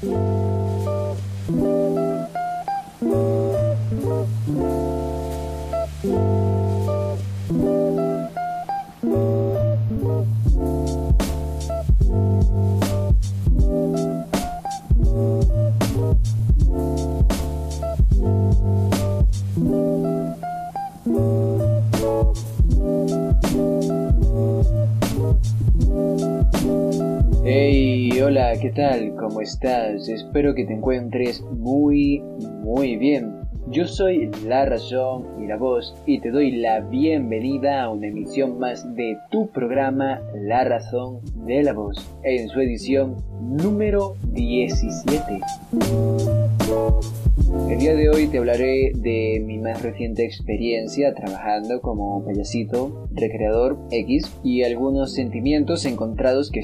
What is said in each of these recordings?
Thank you. ¿Qué tal? ¿Cómo estás? Espero que te encuentres muy, muy bien. Yo soy La Razón y la Voz y te doy la bienvenida a una emisión más de tu programa La Razón de la Voz en su edición número 17. El día de hoy te hablaré de mi más reciente experiencia trabajando como payasito, recreador X y algunos sentimientos encontrados que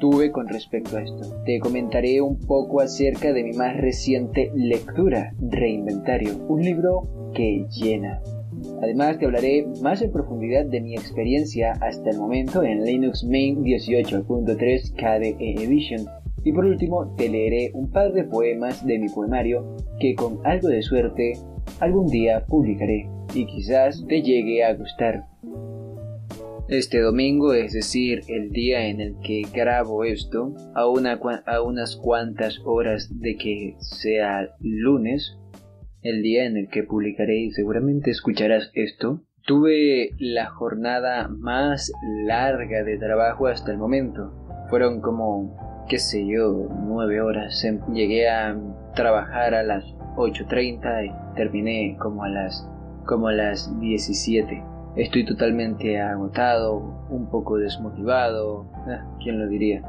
tuve con respecto a esto. Te comentaré un poco acerca de mi más reciente lectura, Reinventario, un libro que llena. Además te hablaré más en profundidad de mi experiencia hasta el momento en Linux Mint 18.3 KDE Edition. Y por último te leeré un par de poemas de mi poemario que con algo de suerte algún día publicaré y quizás te llegue a gustar. Este domingo, es decir, el día en el que grabo esto, a, una, a unas cuantas horas de que sea lunes, el día en el que publicaré y seguramente escucharás esto, tuve la jornada más larga de trabajo hasta el momento. Fueron como, qué sé yo, nueve horas. Em, llegué a trabajar a las 8.30 y terminé como a las, como a las 17. Estoy totalmente agotado, un poco desmotivado. Ah, ¿Quién lo diría?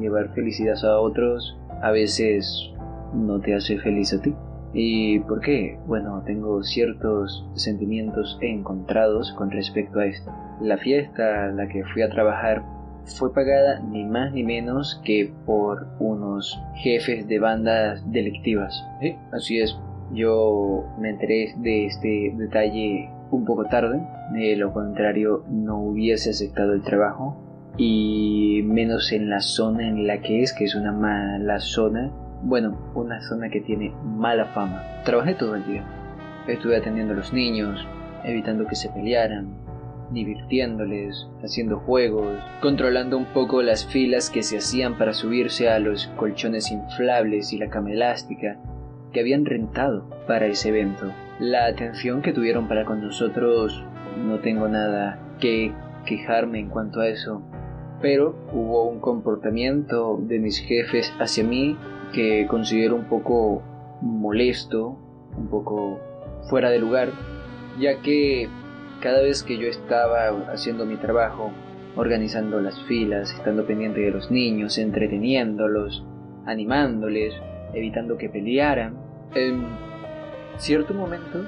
Llevar felicidad a otros a veces no te hace feliz a ti. ¿Y por qué? Bueno, tengo ciertos sentimientos encontrados con respecto a esto. La fiesta a la que fui a trabajar fue pagada ni más ni menos que por unos jefes de bandas delictivas. ¿Sí? Así es. Yo me enteré de este detalle un poco tarde, de lo contrario no hubiese aceptado el trabajo y menos en la zona en la que es, que es una mala zona, bueno, una zona que tiene mala fama. Trabajé todo el día, estuve atendiendo a los niños, evitando que se pelearan, divirtiéndoles, haciendo juegos, controlando un poco las filas que se hacían para subirse a los colchones inflables y la cama elástica que habían rentado para ese evento la atención que tuvieron para con nosotros, no tengo nada que quejarme en cuanto a eso. Pero hubo un comportamiento de mis jefes hacia mí que considero un poco molesto, un poco fuera de lugar, ya que cada vez que yo estaba haciendo mi trabajo, organizando las filas, estando pendiente de los niños, entreteniéndolos, animándoles, evitando que pelearan, em, cierto momento,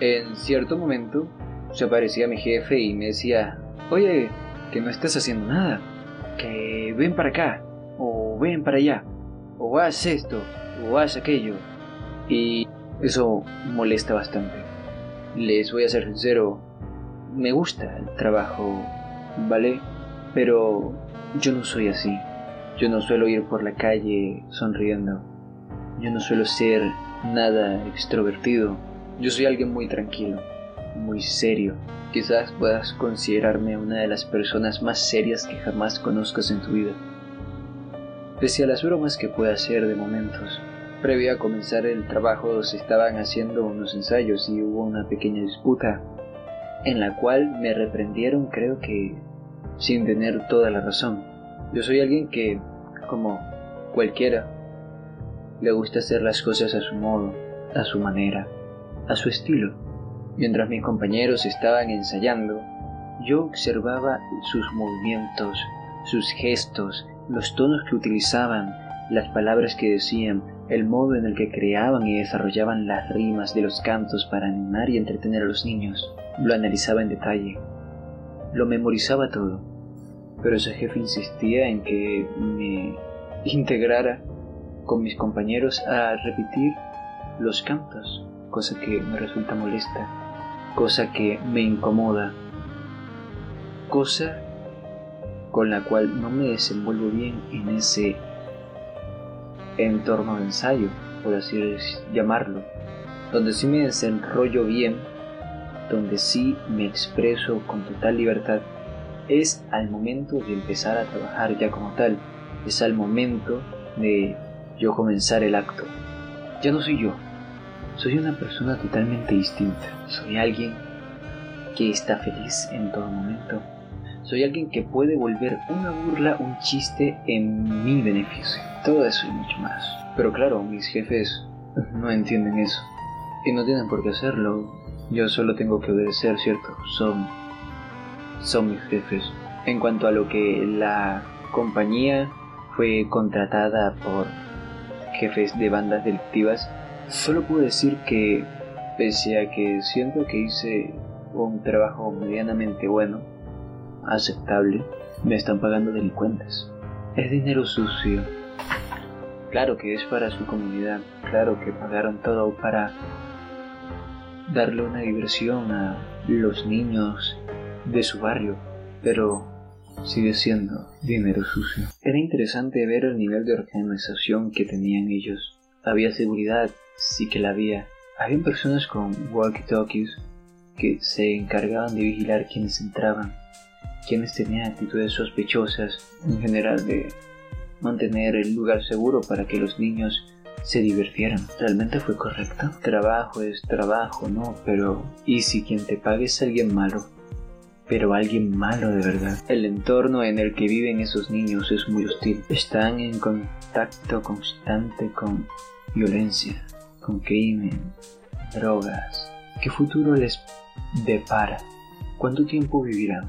en cierto momento, se aparecía mi jefe y me decía, oye, que no estás haciendo nada, que ven para acá, o ven para allá, o haz esto, o haz aquello. Y eso molesta bastante. Les voy a ser sincero, me gusta el trabajo, ¿vale? Pero yo no soy así. Yo no suelo ir por la calle sonriendo. Yo no suelo ser nada extrovertido. Yo soy alguien muy tranquilo, muy serio. Quizás puedas considerarme una de las personas más serias que jamás conozcas en tu vida. Pese a las bromas que pueda hacer de momentos, previo a comenzar el trabajo se estaban haciendo unos ensayos y hubo una pequeña disputa en la cual me reprendieron creo que sin tener toda la razón. Yo soy alguien que, como cualquiera, le gusta hacer las cosas a su modo, a su manera, a su estilo. Mientras mis compañeros estaban ensayando, yo observaba sus movimientos, sus gestos, los tonos que utilizaban, las palabras que decían, el modo en el que creaban y desarrollaban las rimas de los cantos para animar y entretener a los niños. Lo analizaba en detalle. Lo memorizaba todo. Pero ese jefe insistía en que me integrara con mis compañeros a repetir los cantos, cosa que me resulta molesta, cosa que me incomoda, cosa con la cual no me desenvuelvo bien en ese entorno de ensayo, por así llamarlo, donde sí me desenrollo bien, donde sí me expreso con total libertad, es al momento de empezar a trabajar ya como tal, es al momento de yo comenzar el acto. Ya no soy yo, soy una persona totalmente distinta, soy alguien que está feliz en todo momento, soy alguien que puede volver una burla, un chiste en mi beneficio, todo eso y mucho más. Pero claro, mis jefes no entienden eso y no tienen por qué hacerlo. Yo solo tengo que obedecer, ¿cierto? Son son mis jefes. En cuanto a lo que la compañía fue contratada por jefes de bandas delictivas, solo puedo decir que, pese a que siento que hice un trabajo medianamente bueno, aceptable, me están pagando delincuentes. Es dinero sucio. Claro que es para su comunidad, claro que pagaron todo para darle una diversión a los niños de su barrio, pero sigue siendo dinero sucio. Era interesante ver el nivel de organización que tenían ellos. Había seguridad, sí que la había. Había personas con walkie-talkies que se encargaban de vigilar quienes entraban, quienes tenían actitudes sospechosas, en general de mantener el lugar seguro para que los niños se divirtieran. ¿Realmente fue correcto? Trabajo es trabajo, ¿no? Pero ¿y si quien te pague es alguien malo? Pero alguien malo de verdad. El entorno en el que viven esos niños es muy hostil. Están en contacto constante con violencia, con crimen, drogas. ¿Qué futuro les depara? ¿Cuánto tiempo vivirán?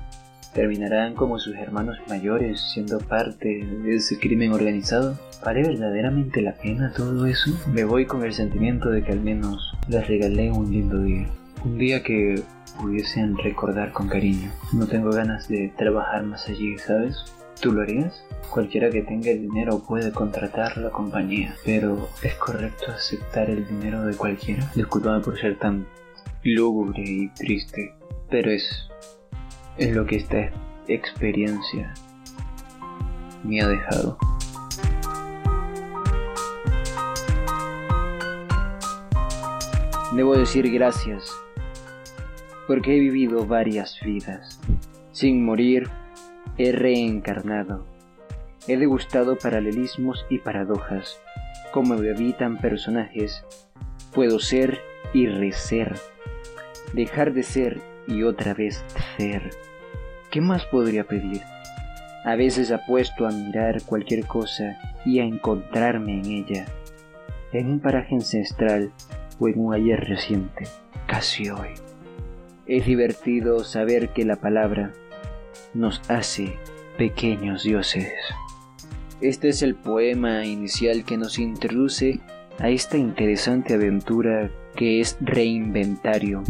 ¿Terminarán como sus hermanos mayores siendo parte de ese crimen organizado? ¿Vale verdaderamente la pena todo eso? Me voy con el sentimiento de que al menos les regalé un lindo día. Un día que pudiesen recordar con cariño. No tengo ganas de trabajar más allí, ¿sabes? ¿Tú lo harías? Cualquiera que tenga el dinero puede contratar la compañía, pero ¿es correcto aceptar el dinero de cualquiera? Disculpame por ser tan lúgubre y triste, pero es, es lo que esta experiencia me ha dejado. Debo decir gracias porque he vivido varias vidas. Sin morir, he reencarnado. He degustado paralelismos y paradojas. Como me habitan personajes, puedo ser y reser. Dejar de ser y otra vez ser. ¿Qué más podría pedir? A veces apuesto a mirar cualquier cosa y a encontrarme en ella, en un paraje ancestral o en un ayer reciente, casi hoy. Es divertido saber que la palabra nos hace pequeños dioses. Este es el poema inicial que nos introduce a esta interesante aventura que es Reinventario.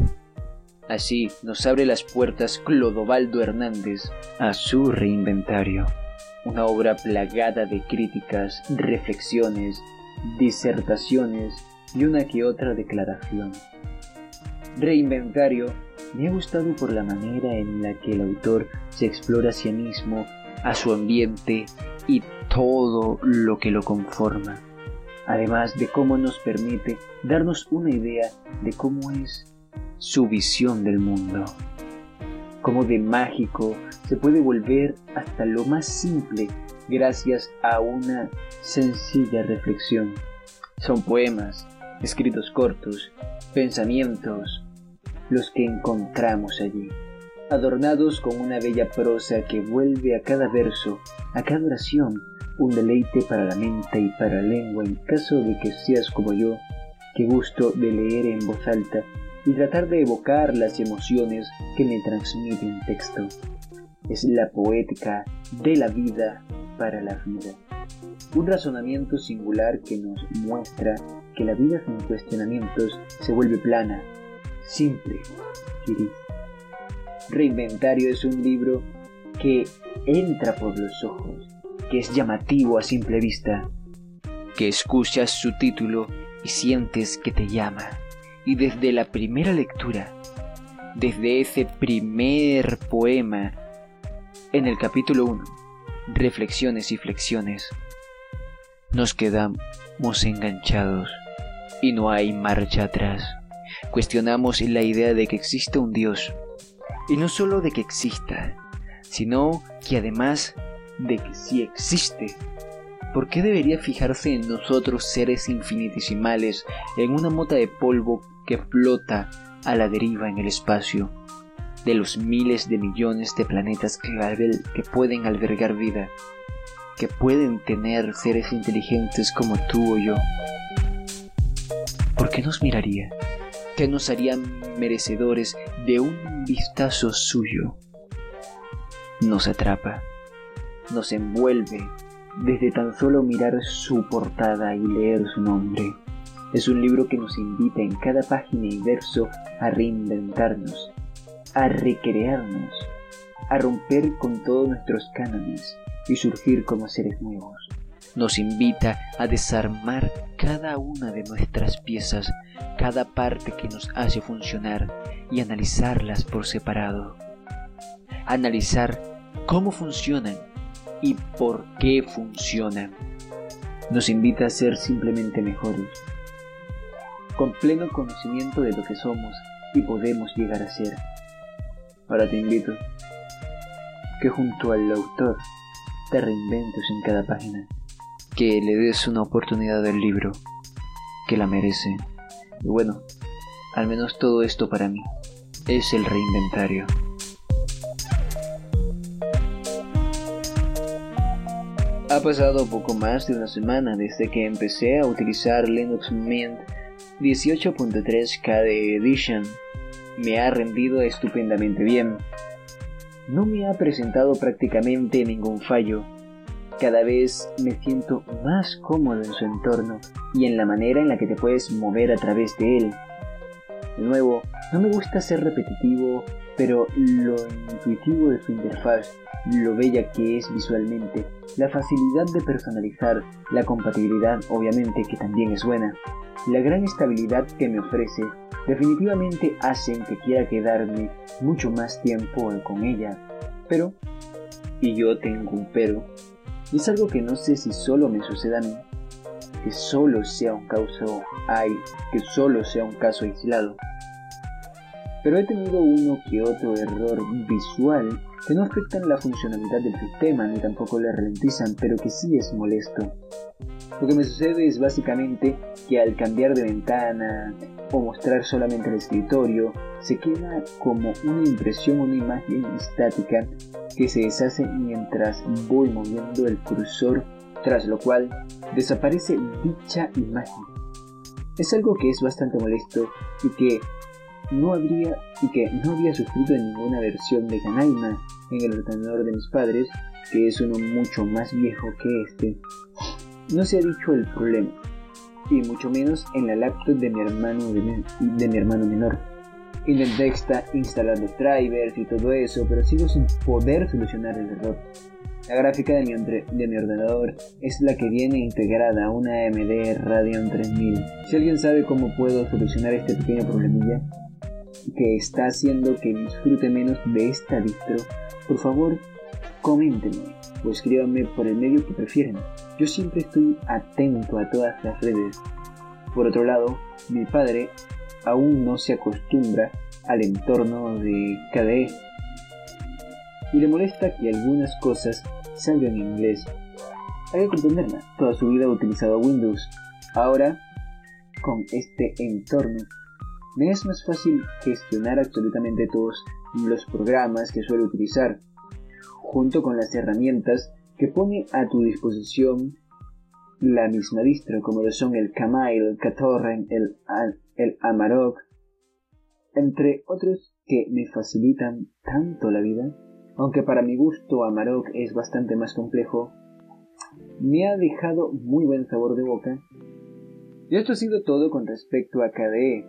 Así nos abre las puertas Clodovaldo Hernández a su Reinventario, una obra plagada de críticas, reflexiones, disertaciones y una que otra declaración. Reinventario me ha gustado por la manera en la que el autor se explora a sí mismo, a su ambiente y todo lo que lo conforma, además de cómo nos permite darnos una idea de cómo es su visión del mundo, cómo de mágico se puede volver hasta lo más simple gracias a una sencilla reflexión. Son poemas, escritos cortos, pensamientos, los que encontramos allí, adornados con una bella prosa que vuelve a cada verso, a cada oración, un deleite para la mente y para la lengua en caso de que seas como yo, que gusto de leer en voz alta y tratar de evocar las emociones que me transmite un texto. Es la poética de la vida para la vida. Un razonamiento singular que nos muestra que la vida sin cuestionamientos se vuelve plana, simple, Reinventario es un libro que entra por los ojos, que es llamativo a simple vista, que escuchas su título y sientes que te llama. Y desde la primera lectura, desde ese primer poema, en el capítulo 1, Reflexiones y Flexiones, nos quedamos enganchados y no hay marcha atrás. Cuestionamos la idea de que existe un Dios. Y no solo de que exista, sino que además de que sí existe. ¿Por qué debería fijarse en nosotros seres infinitesimales en una mota de polvo que flota a la deriva en el espacio? De los miles de millones de planetas que, que pueden albergar vida, que pueden tener seres inteligentes como tú o yo. ¿Por qué nos miraría? ¿Qué nos haría merecedores de un vistazo suyo? Nos atrapa, nos envuelve desde tan solo mirar su portada y leer su nombre. Es un libro que nos invita en cada página y verso a reinventarnos, a recrearnos, a romper con todos nuestros cánones y surgir como seres nuevos. Nos invita a desarmar cada una de nuestras piezas, cada parte que nos hace funcionar y analizarlas por separado. Analizar cómo funcionan y por qué funcionan. Nos invita a ser simplemente mejores, con pleno conocimiento de lo que somos y podemos llegar a ser. Ahora te invito que junto al autor te reinventes en cada página, que le des una oportunidad al libro, que la merece. Y bueno, al menos todo esto para mí es el reinventario. Ha pasado poco más de una semana desde que empecé a utilizar Linux Mint 18.3 KDE Edition. Me ha rendido estupendamente bien. No me ha presentado prácticamente ningún fallo. Cada vez me siento más cómodo en su entorno y en la manera en la que te puedes mover a través de él. De nuevo, no me gusta ser repetitivo, pero lo intuitivo de su interfaz lo bella que es visualmente, la facilidad de personalizar, la compatibilidad obviamente que también es buena, la gran estabilidad que me ofrece, definitivamente hacen que quiera quedarme mucho más tiempo con ella. Pero, y yo tengo un pero, y es algo que no sé si solo me suceda a mí, que solo sea un caso hay, que solo sea un caso aislado. Pero he tenido uno que otro error visual que no afectan la funcionalidad del sistema ni tampoco le ralentizan, pero que sí es molesto. Lo que me sucede es básicamente que al cambiar de ventana o mostrar solamente el escritorio, se queda como una impresión, una imagen estática que se deshace mientras voy moviendo el cursor, tras lo cual desaparece dicha imagen. Es algo que es bastante molesto y que no habría y que no había sufrido en ninguna versión de Canaima en el ordenador de mis padres, que es uno mucho más viejo que este. No se ha dicho el problema, y mucho menos en la laptop de mi hermano, de mi, hermano menor. Intenté instalar los drivers y todo eso, pero sigo sin poder solucionar el error. La gráfica de mi, de mi, ordenador es la que viene integrada a una AMD Radeon 3000. Si alguien sabe cómo puedo solucionar este pequeño problemilla, que está haciendo que disfrute menos de esta distro, por favor, coméntenme o escríbanme por el medio que prefieren. Yo siempre estoy atento a todas las redes. Por otro lado, mi padre aún no se acostumbra al entorno de KDE y le molesta que algunas cosas salgan en inglés. Hay que comprenderla, toda su vida ha utilizado Windows. Ahora, con este entorno me es más fácil gestionar absolutamente todos los programas que suelo utilizar, junto con las herramientas que pone a tu disposición la misma distro, como lo son el Kamail, el Ktorrent, el, el Amarok, entre otros que me facilitan tanto la vida, aunque para mi gusto Amarok es bastante más complejo, me ha dejado muy buen sabor de boca. Y esto ha sido todo con respecto a KDE,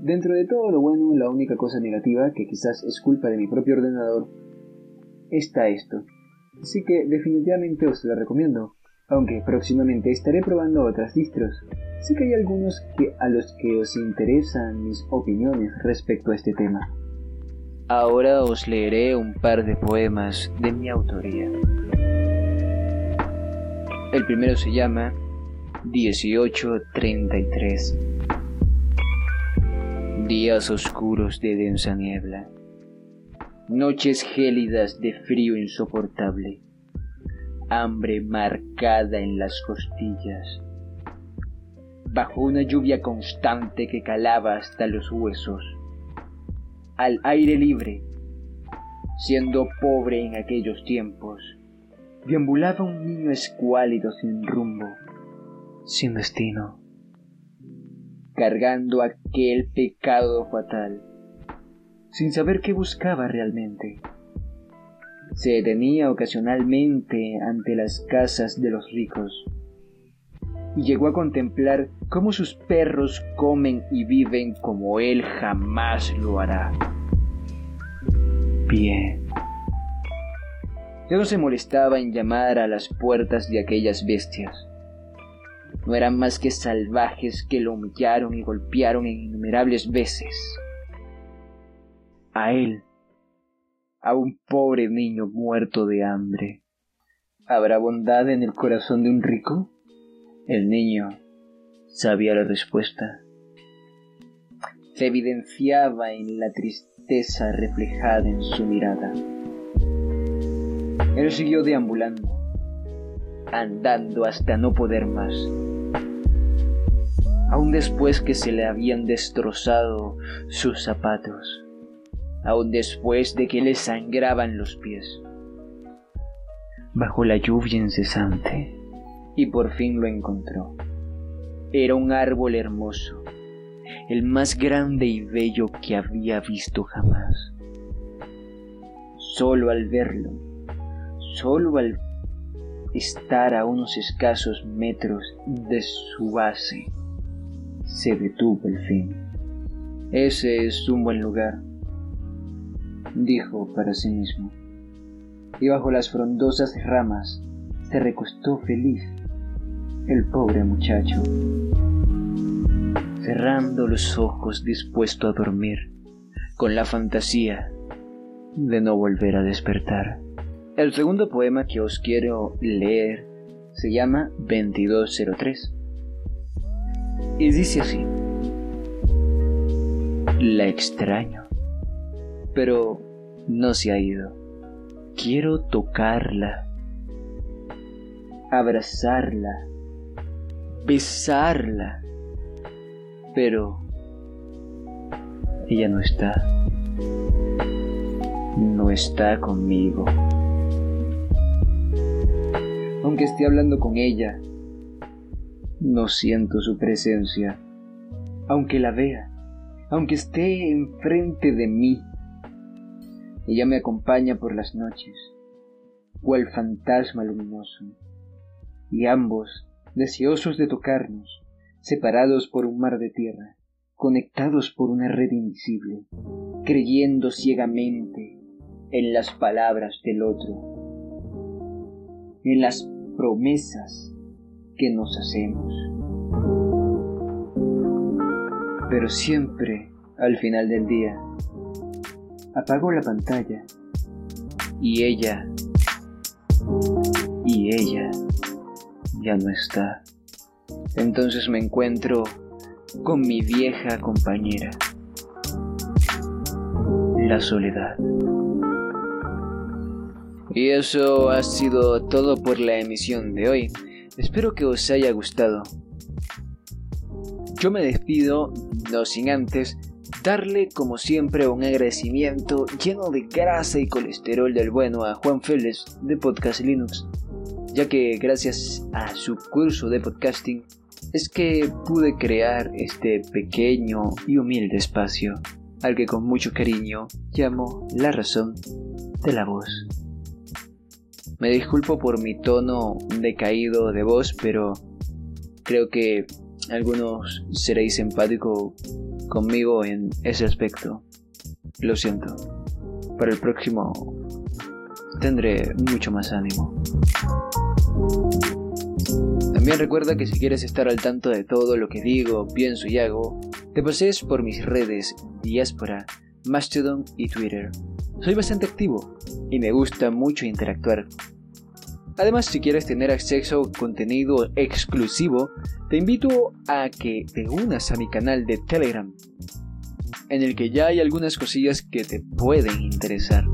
Dentro de todo lo bueno, la única cosa negativa, que quizás es culpa de mi propio ordenador, está esto. Así que definitivamente os la recomiendo, aunque próximamente estaré probando otras distros. Sí que hay algunos que a los que os interesan mis opiniones respecto a este tema. Ahora os leeré un par de poemas de mi autoría. El primero se llama 1833 Días oscuros de densa niebla. Noches gélidas de frío insoportable. Hambre marcada en las costillas. Bajo una lluvia constante que calaba hasta los huesos. Al aire libre, siendo pobre en aquellos tiempos, deambulaba un niño escuálido sin rumbo sin destino, cargando aquel pecado fatal, sin saber qué buscaba realmente. Se detenía ocasionalmente ante las casas de los ricos y llegó a contemplar cómo sus perros comen y viven como él jamás lo hará. Bien. Ya no se molestaba en llamar a las puertas de aquellas bestias no eran más que salvajes que lo humillaron y golpearon en innumerables veces. A él, a un pobre niño muerto de hambre. ¿Habrá bondad en el corazón de un rico? El niño sabía la respuesta. Se evidenciaba en la tristeza reflejada en su mirada. Él siguió deambulando, andando hasta no poder más aun después que se le habían destrozado sus zapatos, aun después de que le sangraban los pies. Bajo la lluvia incesante, y por fin lo encontró. Era un árbol hermoso, el más grande y bello que había visto jamás. Solo al verlo, solo al estar a unos escasos metros de su base, se detuvo el fin. Ese es un buen lugar, dijo para sí mismo, y bajo las frondosas ramas se recostó feliz el pobre muchacho, cerrando los ojos dispuesto a dormir, con la fantasía de no volver a despertar. El segundo poema que os quiero leer se llama 2203 y dice así. La extraño, pero no se ha ido. Quiero tocarla, abrazarla, besarla, pero ella no está. No está conmigo. Aunque esté hablando con ella, no siento su presencia, aunque la vea, aunque esté enfrente de mí. Ella me acompaña por las noches, cual fantasma luminoso, y ambos, deseosos de tocarnos, separados por un mar de tierra, conectados por una red invisible, creyendo ciegamente en las palabras del otro, en las promesas que nos hacemos. Pero siempre, al final del día, apago la pantalla y ella, y ella ya no está. Entonces me encuentro con mi vieja compañera, la soledad. Y eso ha sido todo por la emisión de hoy. Espero que os haya gustado. Yo me despido, no sin antes darle como siempre un agradecimiento lleno de grasa y colesterol del bueno a Juan Félix de Podcast Linux, ya que gracias a su curso de podcasting es que pude crear este pequeño y humilde espacio, al que con mucho cariño llamo la razón de la voz. Me disculpo por mi tono decaído de voz, pero creo que algunos seréis empáticos conmigo en ese aspecto. Lo siento. Para el próximo tendré mucho más ánimo. También recuerda que si quieres estar al tanto de todo lo que digo, pienso y hago, te pases por mis redes Diáspora, Mastodon y Twitter. Soy bastante activo y me gusta mucho interactuar Además, si quieres tener acceso a contenido exclusivo, te invito a que te unas a mi canal de Telegram, en el que ya hay algunas cosillas que te pueden interesar.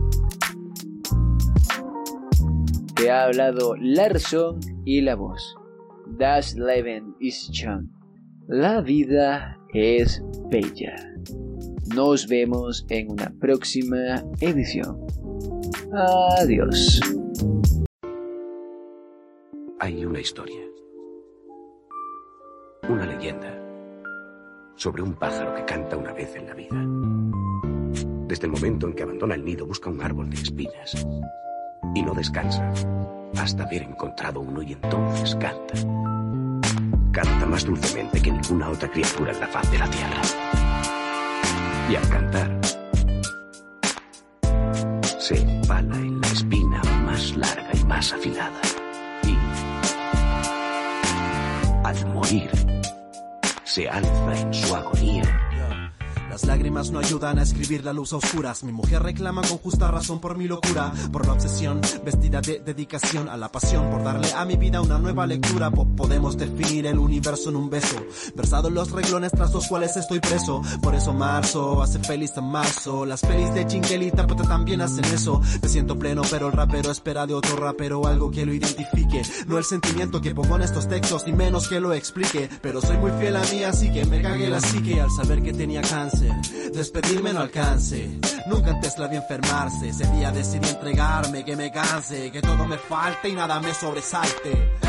Te ha hablado Larson y la voz. Das Leben ist schön. La vida es bella. Nos vemos en una próxima edición. Adiós. Hay una historia. Una leyenda sobre un pájaro que canta una vez en la vida. Desde el momento en que abandona el nido busca un árbol de espinas y no descansa hasta haber encontrado uno y entonces canta. Canta más dulcemente que ninguna otra criatura en la faz de la tierra. Y al cantar, se empala en la espina más larga y más afilada. Al morir, se alza en su agonía las lágrimas no ayudan a escribir la luz a oscuras. Mi mujer reclama con justa razón por mi locura, por la obsesión, vestida de dedicación a la pasión, por darle a mi vida una nueva lectura. podemos definir el universo en un beso, versado en los reglones tras los cuales estoy preso. Por eso marzo hace feliz a marzo. Las pelis de Jingle y también hacen eso. Me siento pleno, pero el rapero espera de otro rapero algo que lo identifique. No el sentimiento que pongo en estos textos, ni menos que lo explique. Pero soy muy fiel a mí, así que me cagué la psique al saber que tenía cáncer. Despedirme no alcance. Nunca antes la vi enfermarse. Ese día decidí entregarme, que me canse, que todo me falte y nada me sobresalte.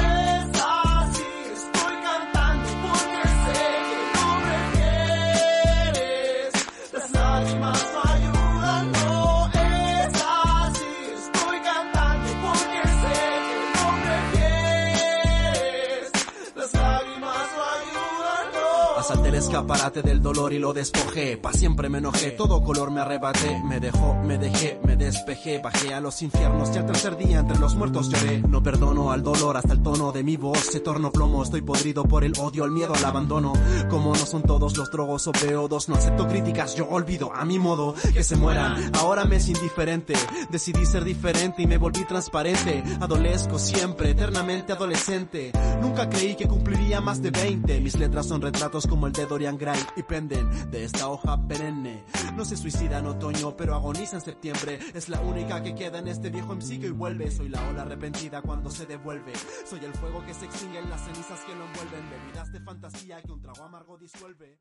Escaparate del dolor y lo despojé. Pa' siempre me enojé, todo color me arrebaté. Me dejó, me dejé, me despejé. Bajé a los infiernos y al tercer día entre los muertos lloré. No perdono al dolor hasta el tono de mi voz. Se torno plomo, estoy podrido por el odio, el miedo al abandono. Como no son todos los drogos o peodos, no acepto críticas, yo olvido a mi modo que se mueran. Ahora me es indiferente, decidí ser diferente y me volví transparente. Adolesco siempre, eternamente adolescente. Nunca creí que cumpliría más de 20. Mis letras son retratos como el dedo y penden de esta hoja perenne. No se suicida en otoño, pero agoniza en septiembre. Es la única que queda en este viejo MC y vuelve. Soy la ola arrepentida cuando se devuelve. Soy el fuego que se extingue en las cenizas que lo envuelven. Bebidas de fantasía que un trago amargo disuelve.